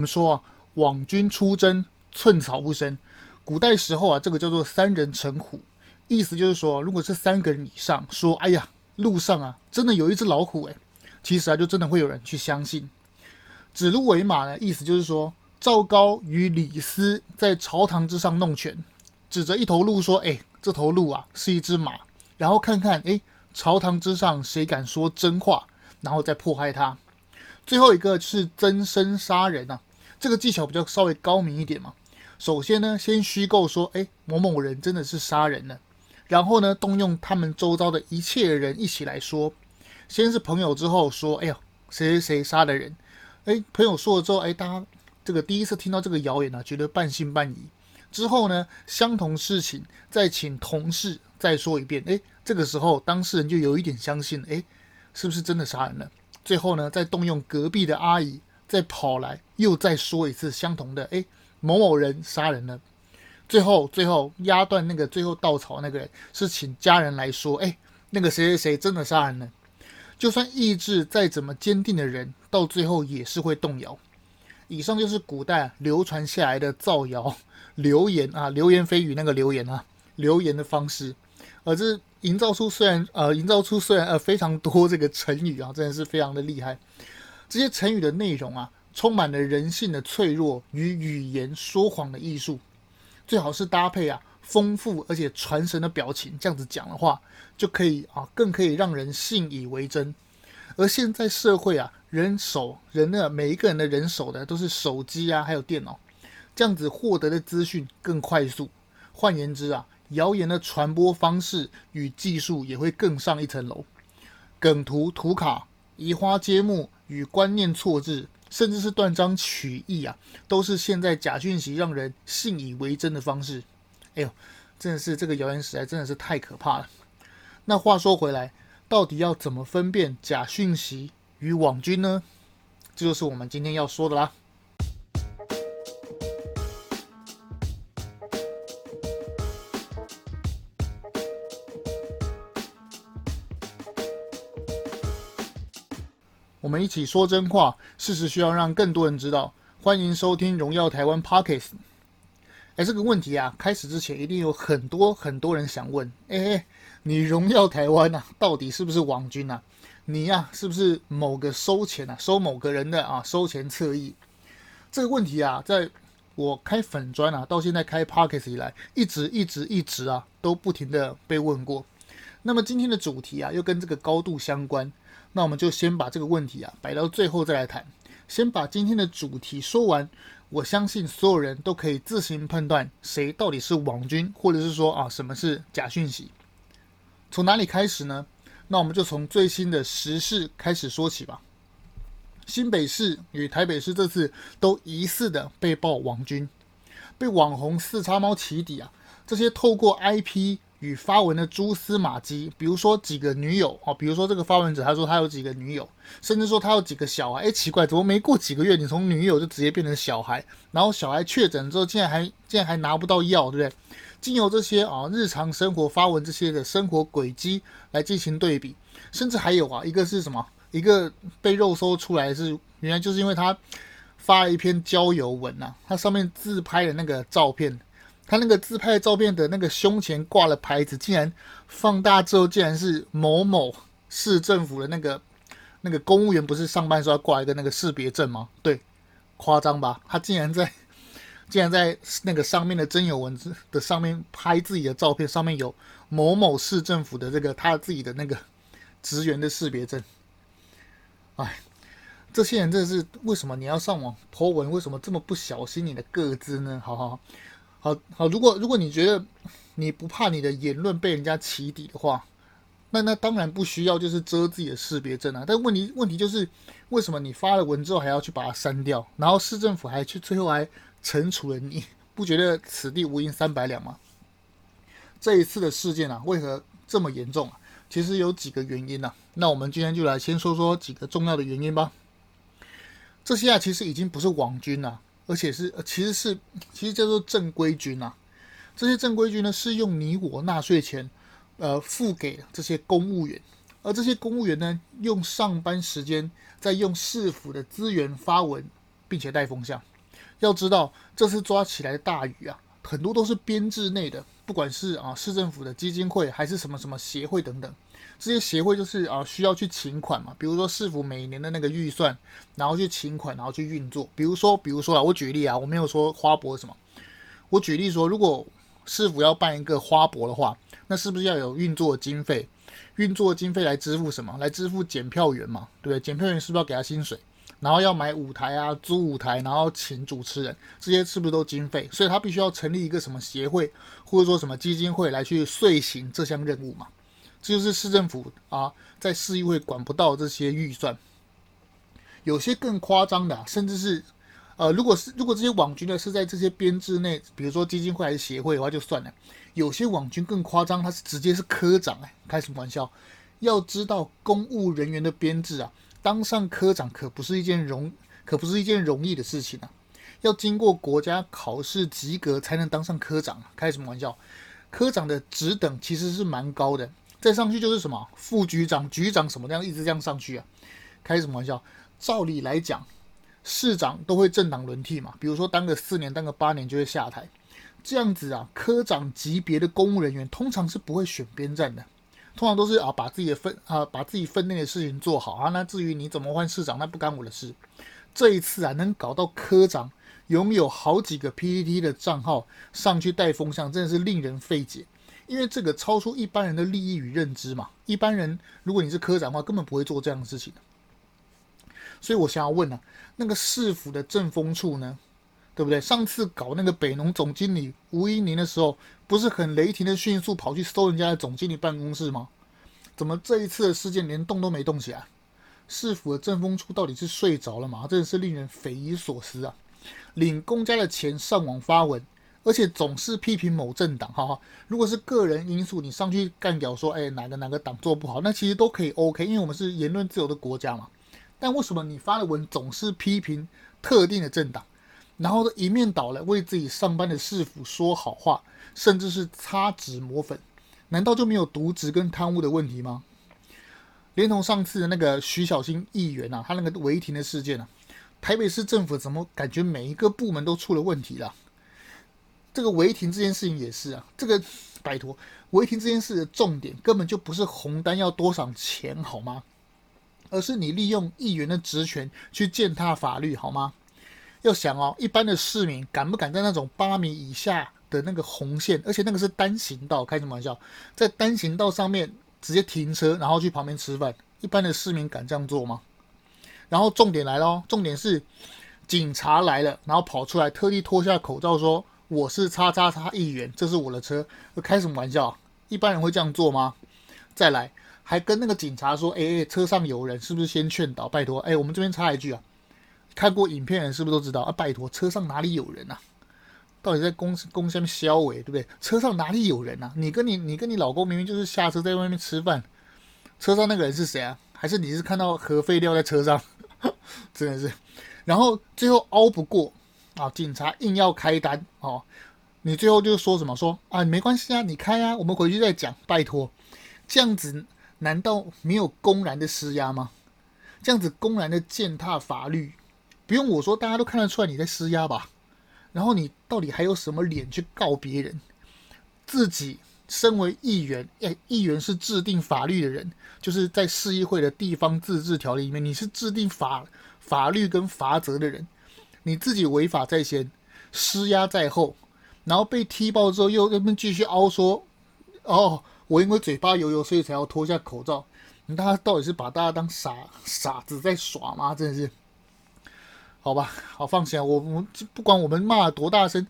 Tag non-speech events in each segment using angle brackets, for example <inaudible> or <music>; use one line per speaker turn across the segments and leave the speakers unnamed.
我们说啊，网军出征，寸草不生。古代时候啊，这个叫做三人成虎，意思就是说，如果是三个人以上说，哎呀，路上啊，真的有一只老虎诶，其实啊，就真的会有人去相信。指鹿为马呢，意思就是说，赵高与李斯在朝堂之上弄权，指着一头鹿说，哎，这头鹿啊是一只马，然后看看，哎，朝堂之上谁敢说真话，然后再迫害他。最后一个是增生杀人啊。这个技巧比较稍微高明一点嘛。首先呢，先虚构说，哎，某某人真的是杀人了，然后呢，动用他们周遭的一切人一起来说。先是朋友，之后说，哎呦，谁谁谁杀的人？哎，朋友说了之后，哎，大家这个第一次听到这个谣言呢、啊，觉得半信半疑。之后呢，相同事情再请同事再说一遍，哎，这个时候当事人就有一点相信，哎，是不是真的杀人了？最后呢，再动用隔壁的阿姨。再跑来又再说一次相同的，哎，某某人杀人了。最后最后压断那个最后稻草那个人是请家人来说，哎，那个谁谁谁真的杀人了。就算意志再怎么坚定的人，到最后也是会动摇。以上就是古代流传下来的造谣、<laughs> 流言啊，流言蜚语那个流言啊，流言的方式，而这营造出虽然呃营造出虽然呃非常多这个成语啊，真的是非常的厉害。这些成语的内容啊，充满了人性的脆弱与语言说谎的艺术，最好是搭配啊丰富而且传神的表情，这样子讲的话，就可以啊更可以让人信以为真。而现在社会啊，人手人的每一个人的人手的都是手机啊，还有电脑，这样子获得的资讯更快速。换言之啊，谣言的传播方式与技术也会更上一层楼，梗图、图卡、移花接木。与观念错置，甚至是断章取义啊，都是现在假讯息让人信以为真的方式。哎呦，真的是这个谣言时代真的是太可怕了。那话说回来，到底要怎么分辨假讯息与网军呢？这就是我们今天要说的啦。我们一起说真话，事实需要让更多人知道。欢迎收听《荣耀台湾 Podcast》。哎，这个问题啊，开始之前一定有很多很多人想问：哎，你荣耀台湾啊，到底是不是网军啊？你呀、是不是某个收钱啊，收某个人的啊，收钱侧翼？这个问题啊，在我开粉专啊，到现在开 Podcast 以来，一直一直一直啊，都不停的被问过。那么今天的主题啊，又跟这个高度相关。那我们就先把这个问题啊摆到最后再来谈，先把今天的主题说完。我相信所有人都可以自行判断谁到底是网军，或者是说啊什么是假讯息。从哪里开始呢？那我们就从最新的时事开始说起吧。新北市与台北市这次都疑似的被曝网军，被网红四叉猫起底啊，这些透过 IP。与发文的蛛丝马迹，比如说几个女友哦，比如说这个发文者他说他有几个女友，甚至说他有几个小孩，哎，奇怪，怎么没过几个月，你从女友就直接变成小孩，然后小孩确诊之后，竟然还竟然还拿不到药，对不对？经由这些啊日常生活发文这些的生活轨迹来进行对比，甚至还有啊一个是什么？一个被肉搜出来是原来就是因为他发了一篇交友文呐、啊，他上面自拍的那个照片。他那个自拍照片的那个胸前挂了牌子，竟然放大之后，竟然是某某市政府的那个那个公务员，不是上班时候挂一个那个识别证吗？对，夸张吧？他竟然在 <laughs> 竟然在那个上面的真有文字的上面拍自己的照片，上面有某某市政府的这个他自己的那个职员的识别证。哎，这些人真的是为什么你要上网 po 文？为什么这么不小心你的个资呢？好好。好好好，如果如果你觉得你不怕你的言论被人家起底的话，那那当然不需要就是遮自己的识别证啊。但问题问题就是，为什么你发了文之后还要去把它删掉，然后市政府还去最后还惩处了你？不觉得此地无银三百两吗？这一次的事件啊，为何这么严重啊？其实有几个原因啊。那我们今天就来先说说几个重要的原因吧。这些啊，其实已经不是网军了。而且是，呃其实是，其实叫做正规军啊。这些正规军呢，是用你我纳税钱，呃，付给这些公务员，而这些公务员呢，用上班时间在用市府的资源发文，并且带风向。要知道这次抓起来的大鱼啊，很多都是编制内的，不管是啊市政府的基金会还是什么什么协会等等。这些协会就是啊，需要去请款嘛，比如说市府每年的那个预算，然后去请款，然后去运作。比如说，比如说啊，我举例啊，我没有说花博什么，我举例说，如果市府要办一个花博的话，那是不是要有运作经费？运作经费来支付什么？来支付检票员嘛，对不对？检票员是不是要给他薪水？然后要买舞台啊，租舞台，然后请主持人，这些是不是都经费？所以他必须要成立一个什么协会，或者说什么基金会来去遂行这项任务嘛？就是市政府啊，在市议会管不到这些预算，有些更夸张的，甚至是，呃，如果是如果这些网军呢是在这些编制内，比如说基金会还是协会的话就算了，有些网军更夸张，他是直接是科长哎，开什么玩笑？要知道公务人员的编制啊，当上科长可不是一件容可不是一件容易的事情啊，要经过国家考试及格才能当上科长啊，开什么玩笑？科长的职等其实是蛮高的。再上去就是什么副局长、局长什么这样一直这样上去啊？开什么玩笑？照理来讲，市长都会政党轮替嘛，比如说当个四年、当个八年就会下台，这样子啊，科长级别的公务人员通常是不会选边站的，通常都是啊把自己的分啊把自己分内的事情做好啊。那至于你怎么换市长，那不干我的事。这一次啊，能搞到科长拥有好几个 PPT 的账号上去带风向，真的是令人费解。因为这个超出一般人的利益与认知嘛，一般人如果你是科长的话，根本不会做这样的事情。所以我想要问啊，那个市府的政风处呢，对不对？上次搞那个北农总经理吴一宁的时候，不是很雷霆的迅速跑去搜人家的总经理办公室吗？怎么这一次的事件连动都没动起来？市府的政风处到底是睡着了吗？真的是令人匪夷所思啊！领公家的钱上网发文。而且总是批评某政党，哈哈。如果是个人因素，你上去干掉说，哎，哪个哪个党做不好，那其实都可以 OK，因为我们是言论自由的国家嘛。但为什么你发的文总是批评特定的政党，然后一面倒来为自己上班的市府说好话，甚至是擦脂抹粉？难道就没有渎职跟贪污的问题吗？连同上次的那个徐小新议员啊，他那个违停的事件啊，台北市政府怎么感觉每一个部门都出了问题了？这个违停这件事情也是啊，这个拜托，违停这件事的重点根本就不是红单要多少钱好吗？而是你利用议员的职权去践踏法律好吗？要想哦，一般的市民敢不敢在那种八米以下的那个红线，而且那个是单行道，开什么玩笑，在单行道上面直接停车，然后去旁边吃饭？一般的市民敢这样做吗？然后重点来了哦，重点是警察来了，然后跑出来特地脱下口罩说。我是叉叉叉议员，这是我的车，开什么玩笑？一般人会这样做吗？再来，还跟那个警察说：“哎、哎，车上有人，是不是先劝导？拜托，哎、我们这边插一句啊，看过影片的人是不是都知道啊？拜托，车上哪里有人啊？到底在公公下面消委，对不对？车上哪里有人啊？你跟你你跟你老公明明就是下车在外面吃饭，车上那个人是谁啊？还是你是看到核废料在车上？<laughs> 真的是，然后最后拗不过。”啊！警察硬要开单哦，你最后就说什么？说啊，没关系啊，你开啊，我们回去再讲。拜托，这样子难道没有公然的施压吗？这样子公然的践踏法律，不用我说，大家都看得出来你在施压吧？然后你到底还有什么脸去告别人？自己身为议员，哎，议员是制定法律的人，就是在市议会的地方自治条例里面，你是制定法法律跟法则的人。你自己违法在先，施压在后，然后被踢爆之后又那边继续凹说，哦，我因为嘴巴油油，所以才要脱下口罩。你他到底是把大家当傻傻子在耍吗？真的是，好吧，好放心啊，我我不管我们骂多大声，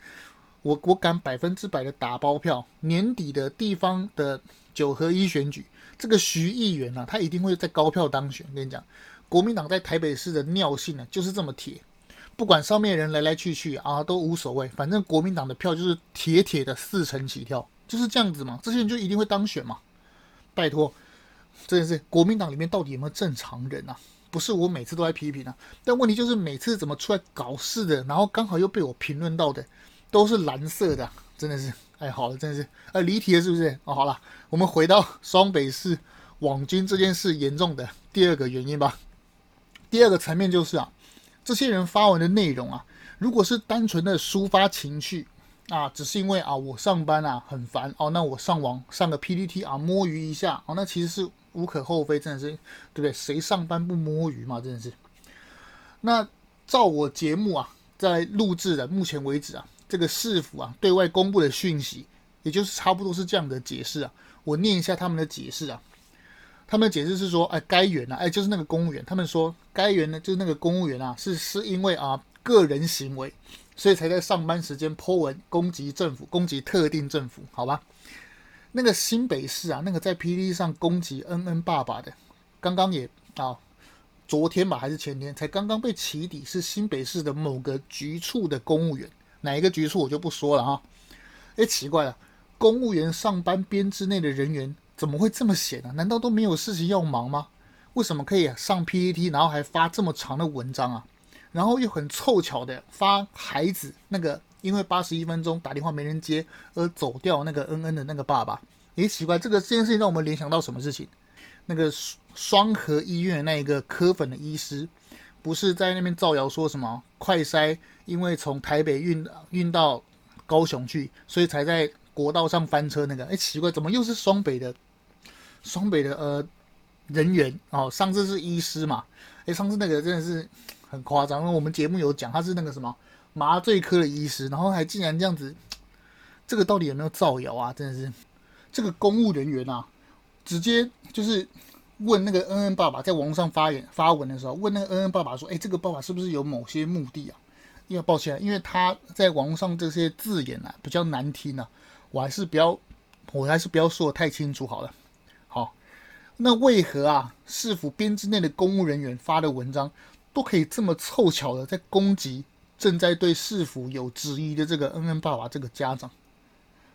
我我敢百分之百的打包票，年底的地方的九合一选举，这个徐议员啊，他一定会在高票当选。跟你讲，国民党在台北市的尿性呢，就是这么铁。不管上面人来来去去啊，都无所谓，反正国民党的票就是铁铁的四成起跳，就是这样子嘛。这些人就一定会当选嘛？拜托，真的是国民党里面到底有没有正常人啊？不是我每次都在批评啊，但问题就是每次怎么出来搞事的，然后刚好又被我评论到的，都是蓝色的，真的是，哎，好了，真的是，呃，离题了是不是？哦，好了，我们回到双北市网军这件事严重的第二个原因吧。第二个层面就是啊。这些人发文的内容啊，如果是单纯的抒发情绪啊，只是因为啊我上班啊很烦哦，那我上网上个 PPT 啊摸鱼一下哦，那其实是无可厚非，真的是对不对？谁上班不摸鱼嘛？真的是。那照我节目啊在录制的目前为止啊，这个市府啊对外公布的讯息，也就是差不多是这样的解释啊。我念一下他们的解释啊，他们解释是说，哎，该员啊，哎，就是那个公务员，他们说该员呢就是那个公务员啊，是是因为啊个人行为，所以才在上班时间 po 文攻击政府，攻击特定政府，好吧？那个新北市啊，那个在 PT 上攻击恩恩爸爸的，刚刚也啊。昨天吧，还是前天，才刚刚被起底，是新北市的某个局处的公务员，哪一个局处我就不说了哈。哎，奇怪了，公务员上班编制内的人员怎么会这么闲呢？难道都没有事情要忙吗？为什么可以上 PPT，然后还发这么长的文章啊？然后又很凑巧的发孩子那个因为八十一分钟打电话没人接而走掉那个恩恩的那个爸爸。诶，奇怪，这个这件事情让我们联想到什么事情？那个双和医院那一个科粉的医师，不是在那边造谣说什么快筛，因为从台北运运到高雄去，所以才在国道上翻车那个？哎，奇怪，怎么又是双北的双北的呃人员哦？上次是医师嘛？哎，上次那个真的是很夸张，我们节目有讲他是那个什么麻醉科的医师，然后还竟然这样子，这个到底有没有造谣啊？真的是这个公务人员啊！直接就是问那个恩恩爸爸在网络上发言发文的时候，问那个恩恩爸爸说：“哎，这个爸爸是不是有某些目的啊？”因为抱歉，因为他在网上这些字眼啊比较难听啊，我还是不要，我还是不要说的太清楚好了。那为何啊市府编制内的公务人员发的文章都可以这么凑巧的在攻击正在对市府有质疑的这个恩恩爸爸这个家长？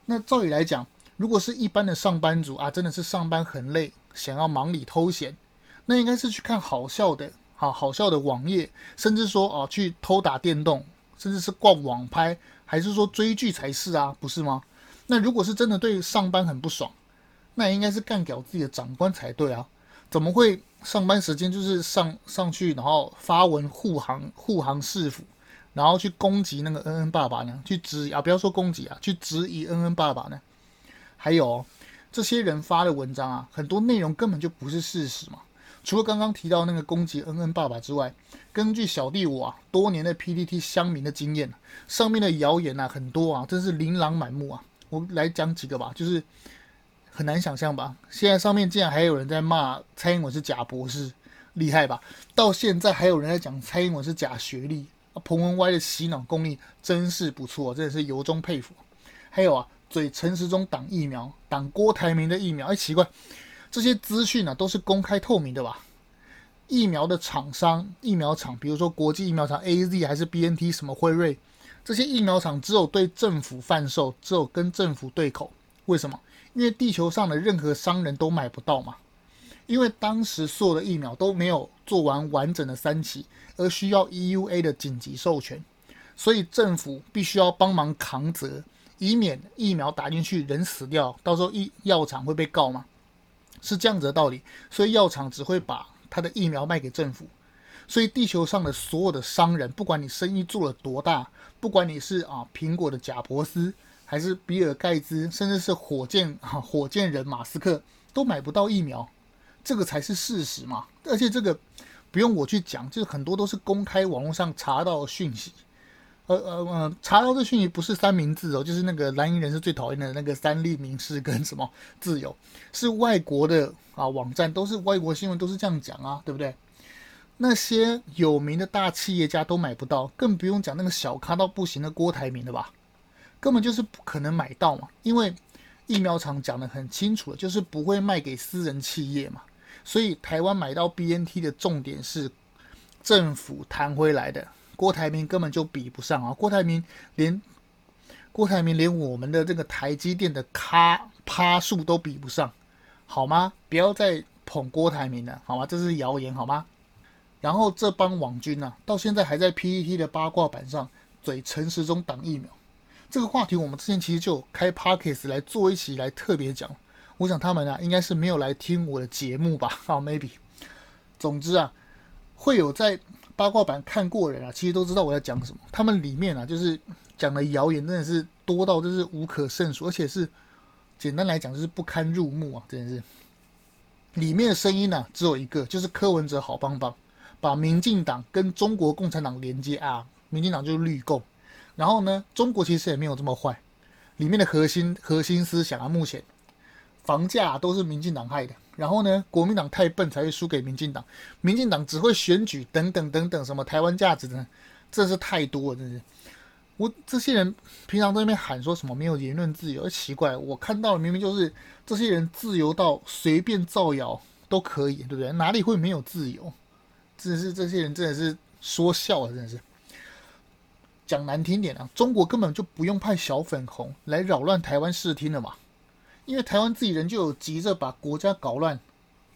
那照理来讲。如果是一般的上班族啊，真的是上班很累，想要忙里偷闲，那应该是去看好笑的，啊好笑的网页，甚至说啊去偷打电动，甚至是逛网拍，还是说追剧才是啊，不是吗？那如果是真的对上班很不爽，那应该是干掉自己的长官才对啊，怎么会上班时间就是上上去，然后发文护航护航市府，然后去攻击那个恩恩爸爸呢？去质疑啊，不要说攻击啊，去质疑恩恩爸爸呢？还有这些人发的文章啊，很多内容根本就不是事实嘛。除了刚刚提到那个攻击恩恩爸爸之外，根据小弟我啊多年的 PDT 乡民的经验，上面的谣言啊很多啊，真是琳琅满目啊。我来讲几个吧，就是很难想象吧。现在上面竟然还有人在骂蔡英文是假博士，厉害吧？到现在还有人在讲蔡英文是假学历，彭文歪的洗脑功力真是不错，真的是由衷佩服。还有啊。嘴陈时中挡疫苗，挡郭台铭的疫苗，哎，奇怪，这些资讯呢都是公开透明的吧？疫苗的厂商、疫苗厂，比如说国际疫苗厂 AZ 还是 BNT 什么辉瑞，这些疫苗厂只有对政府贩售，只有跟政府对口。为什么？因为地球上的任何商人都买不到嘛。因为当时所有的疫苗都没有做完完整的三期，而需要 EUA 的紧急授权，所以政府必须要帮忙扛责。以免疫苗打进去人死掉，到时候医药厂会被告吗？是这样子的道理，所以药厂只会把他的疫苗卖给政府。所以地球上的所有的商人，不管你生意做了多大，不管你是啊苹果的贾伯斯，还是比尔盖茨，甚至是火箭啊火箭人马斯克，都买不到疫苗，这个才是事实嘛。而且这个不用我去讲，就是很多都是公开网络上查到讯息。呃呃呃，查到这讯息不是三明治哦，就是那个蓝营人士最讨厌的那个三立民视跟什么自由，是外国的啊网站，都是外国新闻，都是这样讲啊，对不对？那些有名的大企业家都买不到，更不用讲那个小咖到不行的郭台铭了吧，根本就是不可能买到嘛，因为疫苗厂讲得很清楚了，就是不会卖给私人企业嘛，所以台湾买到 BNT 的重点是政府谈回来的。郭台铭根本就比不上啊！郭台铭连郭台铭连我们的这个台积电的咖趴数都比不上，好吗？不要再捧郭台铭了，好吗？这是谣言，好吗？然后这帮网军啊，到现在还在 PET 的八卦板上嘴陈时中挡疫苗，这个话题我们之前其实就开 Podcast 来做一期来特别讲。我想他们啊，应该是没有来听我的节目吧？<laughs> 好，maybe。总之啊，会有在。八卦版看过人啊，其实都知道我在讲什么。他们里面啊，就是讲的谣言真的是多到就是无可胜数，而且是简单来讲就是不堪入目啊，真的是。里面的声音呢、啊，只有一个，就是柯文哲好棒棒，把民进党跟中国共产党连接啊，民进党就是绿共。然后呢，中国其实也没有这么坏，里面的核心核心思想啊，目前房价、都是民进党害的。然后呢，国民党太笨才会输给民进党，民进党只会选举等等等等，什么台湾价值呢？这是太多了，真是。我这些人平常在那边喊说什么没有言论自由，奇怪，我看到的明明就是这些人自由到随便造谣都可以，对不对？哪里会没有自由？真是这些人真的是说笑了，真的是。讲难听点啊，中国根本就不用派小粉红来扰乱台湾视听了嘛。因为台湾自己人就有急着把国家搞乱，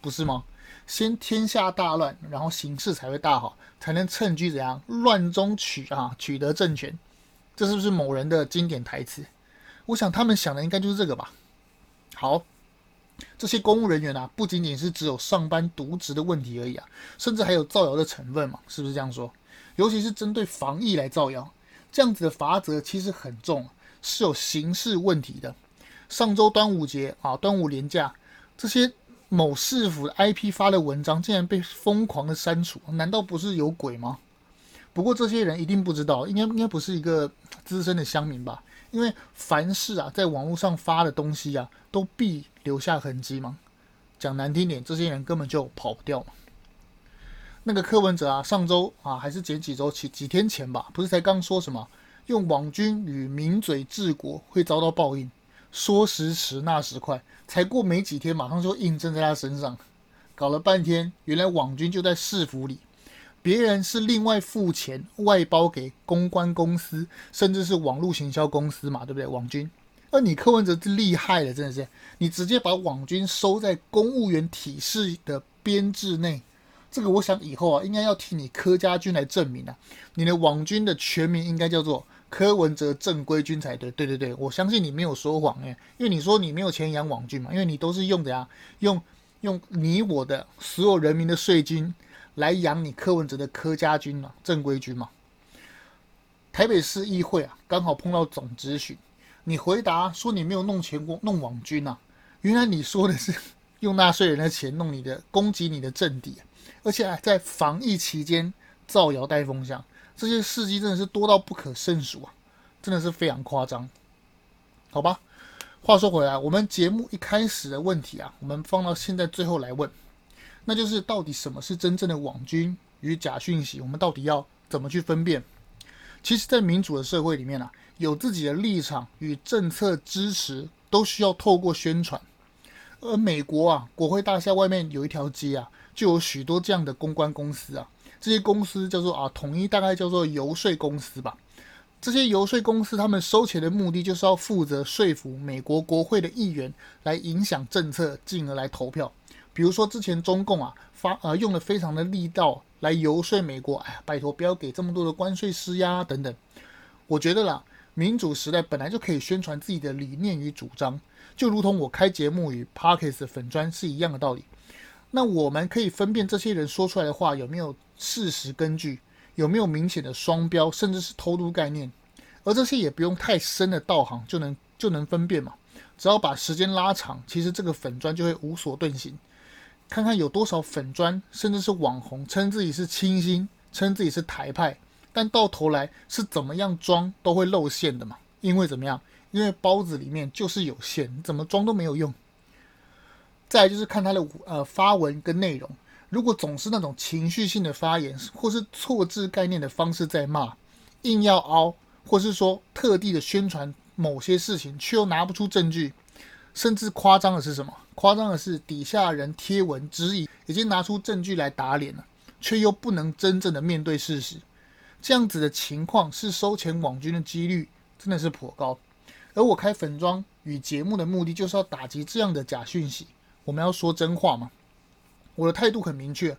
不是吗？先天下大乱，然后形势才会大好，才能趁机怎样乱中取啊，取得政权。这是不是某人的经典台词？我想他们想的应该就是这个吧。好，这些公务人员啊，不仅仅是只有上班渎职的问题而已啊，甚至还有造谣的成分嘛，是不是这样说？尤其是针对防疫来造谣，这样子的罚则其实很重，是有刑事问题的。上周端午节啊，端午连假，这些某市府的 IP 发的文章竟然被疯狂的删除，难道不是有鬼吗？不过这些人一定不知道，应该应该不是一个资深的乡民吧？因为凡事啊，在网络上发的东西啊，都必留下痕迹嘛。讲难听点，这些人根本就跑不掉。那个柯文哲啊，上周啊，还是前几周几几天前吧，不是才刚说什么用网军与名嘴治国会遭到报应？说时迟，那时快，才过没几天，马上就印证在他身上。搞了半天，原来网军就在市府里，别人是另外付钱外包给公关公司，甚至是网络行销公司嘛，对不对？网军，而你柯文哲厉害了，真的是，你直接把网军收在公务员体系的编制内，这个我想以后啊，应该要替你柯家军来证明啊，你的网军的全名应该叫做。柯文哲正规军才对，对对对，我相信你没有说谎哎，因为你说你没有钱养网军嘛，因为你都是用的呀，用用你我的所有人民的税金来养你柯文哲的柯家军嘛，正规军嘛。台北市议会啊，刚好碰到总质询，你回答说你没有弄钱过弄网军啊，原来你说的是用纳税人的钱弄你的攻击你的政敌，而且还在防疫期间造谣带风向。这些事迹真的是多到不可胜数啊，真的是非常夸张。好吧，话说回来，我们节目一开始的问题啊，我们放到现在最后来问，那就是到底什么是真正的网军与假讯息？我们到底要怎么去分辨？其实，在民主的社会里面啊，有自己的立场与政策支持，都需要透过宣传。而美国啊，国会大厦外面有一条街啊，就有许多这样的公关公司啊。这些公司叫做啊，统一大概叫做游说公司吧。这些游说公司，他们收钱的目的就是要负责说服美国国会的议员来影响政策，进而来投票。比如说之前中共啊发呃用的非常的力道来游说美国，哎呀，拜托不要给这么多的关税施压等等。我觉得啦，民主时代本来就可以宣传自己的理念与主张，就如同我开节目与 Parkes 粉砖是一样的道理。那我们可以分辨这些人说出来的话有没有事实根据，有没有明显的双标，甚至是偷渡概念，而这些也不用太深的道行就能就能分辨嘛。只要把时间拉长，其实这个粉砖就会无所遁形。看看有多少粉砖，甚至是网红称自己是清新，称自己是台派，但到头来是怎么样装都会露馅的嘛。因为怎么样？因为包子里面就是有馅，怎么装都没有用。再就是看他的呃发文跟内容，如果总是那种情绪性的发言，或是错置概念的方式在骂，硬要凹，或是说特地的宣传某些事情，却又拿不出证据，甚至夸张的是什么？夸张的是底下人贴文质疑，已经拿出证据来打脸了，却又不能真正的面对事实，这样子的情况是收钱网军的几率真的是颇高。而我开粉装与节目的目的，就是要打击这样的假讯息。我们要说真话嘛？我的态度很明确，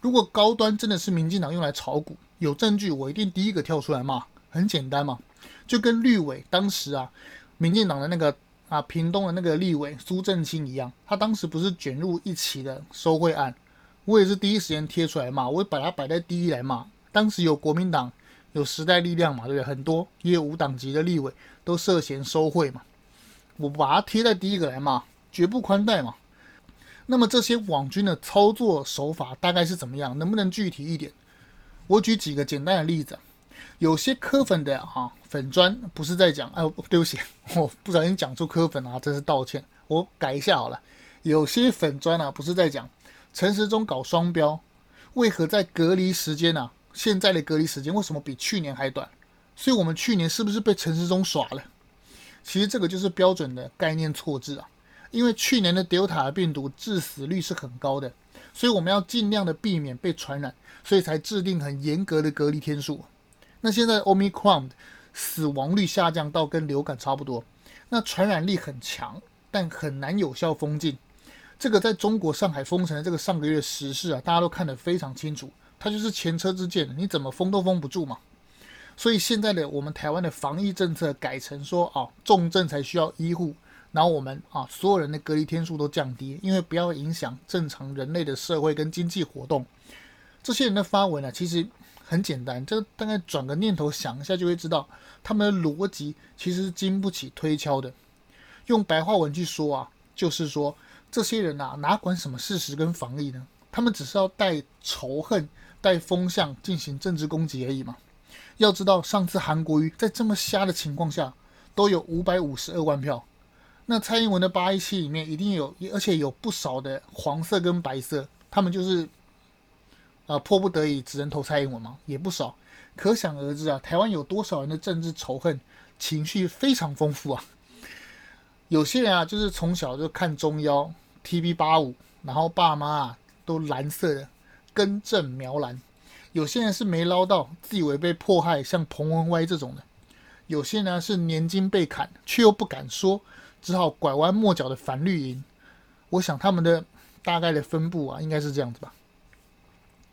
如果高端真的是民进党用来炒股，有证据我一定第一个跳出来骂，很简单嘛，就跟绿委当时啊，民进党的那个啊屏东的那个立委苏正清一样，他当时不是卷入一起的收贿案，我也是第一时间贴出来骂，我会把他摆在第一来骂，当时有国民党，有时代力量嘛，对不对？很多也有无党籍的立委都涉嫌收贿嘛。我把它贴在第一个来骂，绝不宽待嘛。那么这些网军的操作手法大概是怎么样？能不能具体一点？我举几个简单的例子。有些科粉的哈、啊、粉砖不是在讲，哎，对不起，我不小心讲出科粉啊，真是道歉，我改一下好了。有些粉砖啊不是在讲陈时中搞双标，为何在隔离时间、啊？现在的隔离时间为什么比去年还短？所以我们去年是不是被陈时中耍了？其实这个就是标准的概念错置啊，因为去年的 Delta 病毒致死率是很高的，所以我们要尽量的避免被传染，所以才制定很严格的隔离天数。那现在 Omicron 死亡率下降到跟流感差不多，那传染力很强，但很难有效封禁。这个在中国上海封城的这个上个月时事啊，大家都看得非常清楚，它就是前车之鉴，你怎么封都封不住嘛。所以现在的我们台湾的防疫政策改成说啊，重症才需要医护，然后我们啊所有人的隔离天数都降低，因为不要影响正常人类的社会跟经济活动。这些人的发文呢、啊，其实。很简单，这个大概转个念头想一下就会知道，他们的逻辑其实是经不起推敲的。用白话文去说啊，就是说这些人啊，哪管什么事实跟防疫呢？他们只是要带仇恨、带风向进行政治攻击而已嘛。要知道，上次韩国瑜在这么瞎的情况下，都有五百五十二万票。那蔡英文的八一七里面一定有，而且有不少的黄色跟白色，他们就是。啊，迫不得已只能投蔡英文嘛，也不少，可想而知啊，台湾有多少人的政治仇恨情绪非常丰富啊。有些人啊，就是从小就看中央 TV 八五，然后爸妈啊都蓝色的，根正苗蓝。有些人是没捞到，自以为被迫害，像彭文歪这种的。有些呢是年金被砍，却又不敢说，只好拐弯抹角的反绿营。我想他们的大概的分布啊，应该是这样子吧。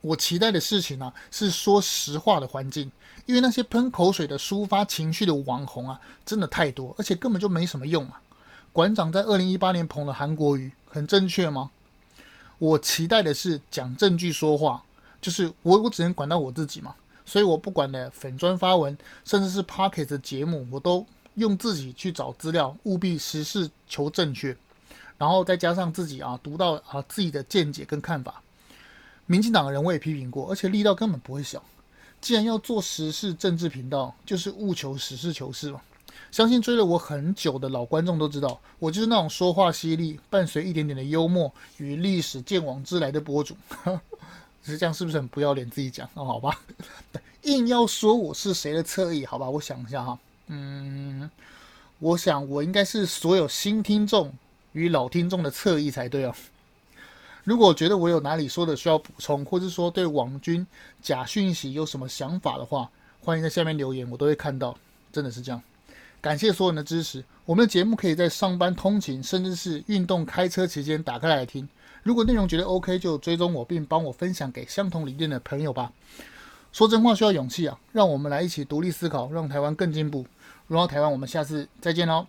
我期待的事情呢、啊，是说实话的环境，因为那些喷口水的、抒发情绪的网红啊，真的太多，而且根本就没什么用啊。馆长在二零一八年捧了韩国瑜，很正确吗？我期待的是讲证据说话，就是我我只能管到我自己嘛，所以我不管的粉砖发文，甚至是 Pocket 的节目，我都用自己去找资料，务必实事求正确，然后再加上自己啊读到啊自己的见解跟看法。民进党的人我也批评过，而且力道根本不会小。既然要做时事政治频道，就是务求实事求是嘛。相信追了我很久的老观众都知道，我就是那种说话犀利，伴随一点点的幽默与历史鉴往知来的博主。只 <laughs> 是这样是不是很不要脸？自己讲哦，好吧。硬要说我是谁的侧翼，好吧，我想一下哈。嗯，我想我应该是所有新听众与老听众的侧翼才对哦。如果觉得我有哪里说的需要补充，或者说对网军假讯息有什么想法的话，欢迎在下面留言，我都会看到。真的是这样，感谢所有人的支持。我们的节目可以在上班通勤，甚至是运动开车期间打开来听。如果内容觉得 OK，就追踪我，并帮我分享给相同理念的朋友吧。说真话需要勇气啊！让我们来一起独立思考，让台湾更进步。荣耀台湾，我们下次再见喽。